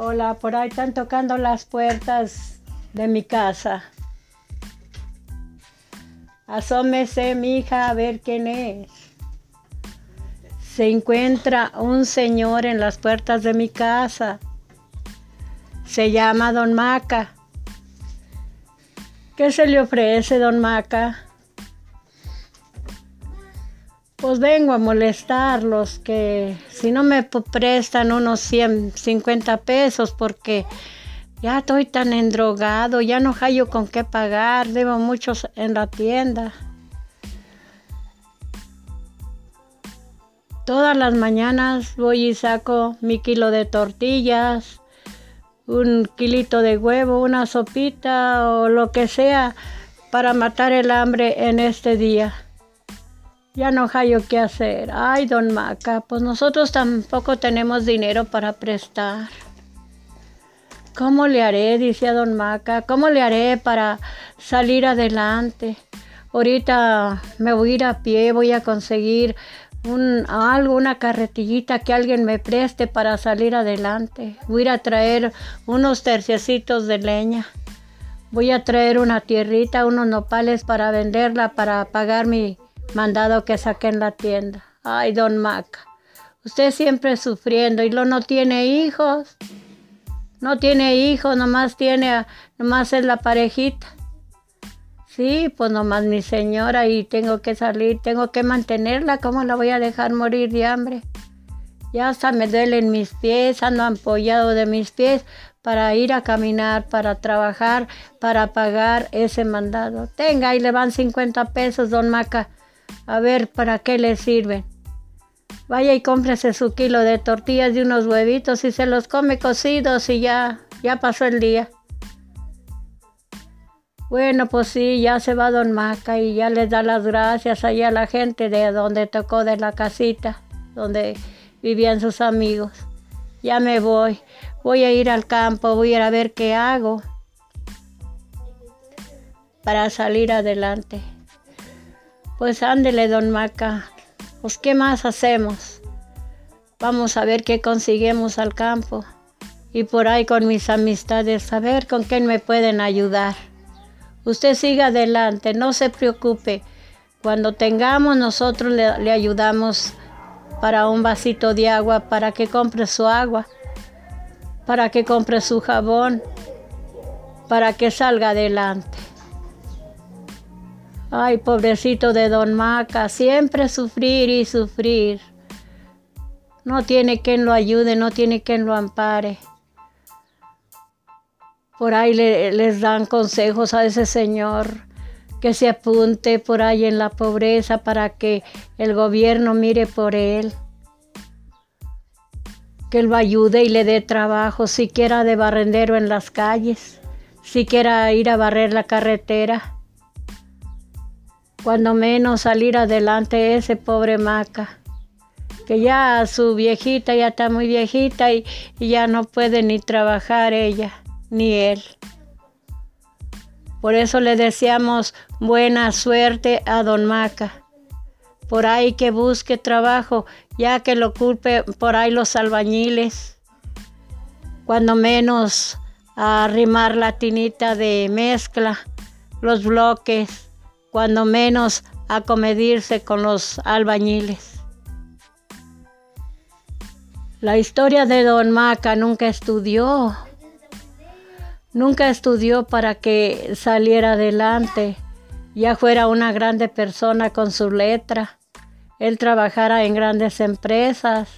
Hola, por ahí están tocando las puertas de mi casa. Asómese, mi hija, a ver quién es. Se encuentra un señor en las puertas de mi casa. Se llama Don Maca. ¿Qué se le ofrece, Don Maca? Pues vengo a molestarlos, que si no me prestan unos 150 pesos porque ya estoy tan endrogado, ya no hallo con qué pagar, debo muchos en la tienda. Todas las mañanas voy y saco mi kilo de tortillas, un kilito de huevo, una sopita o lo que sea para matar el hambre en este día. Ya no hallo qué hacer. Ay, don Maca, pues nosotros tampoco tenemos dinero para prestar. ¿Cómo le haré? Decía don Maca. ¿Cómo le haré para salir adelante? Ahorita me voy a ir a pie, voy a conseguir un, algo, una carretillita que alguien me preste para salir adelante. Voy a ir a traer unos terciecitos de leña. Voy a traer una tierrita, unos nopales para venderla, para pagar mi, mandado que saque en la tienda. Ay, don Maca, usted siempre sufriendo y lo no tiene hijos. No tiene hijos, nomás tiene, nomás es la parejita. Sí, pues nomás mi señora y tengo que salir, tengo que mantenerla, ¿cómo la voy a dejar morir de hambre? Ya hasta me duelen mis pies, ando apoyado de mis pies para ir a caminar, para trabajar, para pagar ese mandado. Tenga, ahí le van 50 pesos, don Maca. A ver, ¿para qué le sirven? Vaya y cómprese su kilo de tortillas y unos huevitos y se los come cocidos y ya, ya pasó el día. Bueno, pues sí, ya se va Don Maca y ya les da las gracias ahí a la gente de donde tocó de la casita, donde vivían sus amigos. Ya me voy, voy a ir al campo, voy a ir a ver qué hago para salir adelante. Pues ándele, don Maca. Pues qué más hacemos. Vamos a ver qué conseguimos al campo. Y por ahí con mis amistades, a ver con quién me pueden ayudar. Usted siga adelante, no se preocupe. Cuando tengamos, nosotros le, le ayudamos para un vasito de agua, para que compre su agua, para que compre su jabón, para que salga adelante. Ay, pobrecito de don Maca, siempre sufrir y sufrir. No tiene quien lo ayude, no tiene quien lo ampare. Por ahí les dan consejos a ese señor que se apunte por ahí en la pobreza para que el gobierno mire por él. Que lo ayude y le dé trabajo, siquiera de barrendero en las calles, siquiera ir a barrer la carretera cuando menos salir adelante ese pobre Maca, que ya su viejita ya está muy viejita y, ya no puede ni trabajar ella, ni él. Por eso le deseamos buena suerte a don Maca. Por ahí que busque trabajo, ya que lo culpe por ahí los albañiles. Cuando menos arrimar la tinita de mezcla, los bloques cuando menos acomedirse con los albañiles. La historia de Don Maca nunca estudió, nunca estudió para que saliera adelante, ya fuera una grande persona con su letra, él trabajara en grandes empresas,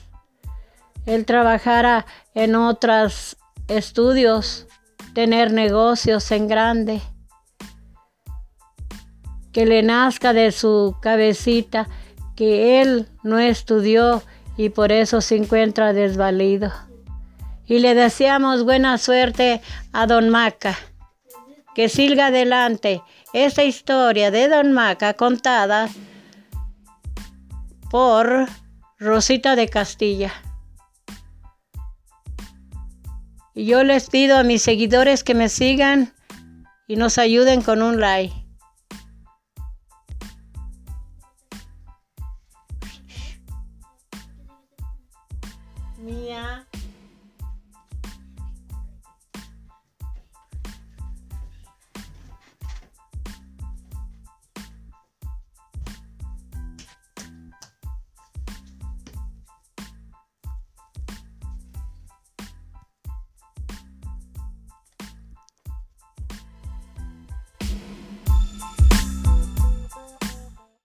él trabajara en otros estudios, tener negocios en grande que le nazca de su cabecita que él no estudió y por eso se encuentra desvalido. Y le deseamos buena suerte a Don Maca. Que siga adelante esta historia de Don Maca contada por Rosita de Castilla. Y yo les pido a mis seguidores que me sigan y nos ayuden con un like. Mia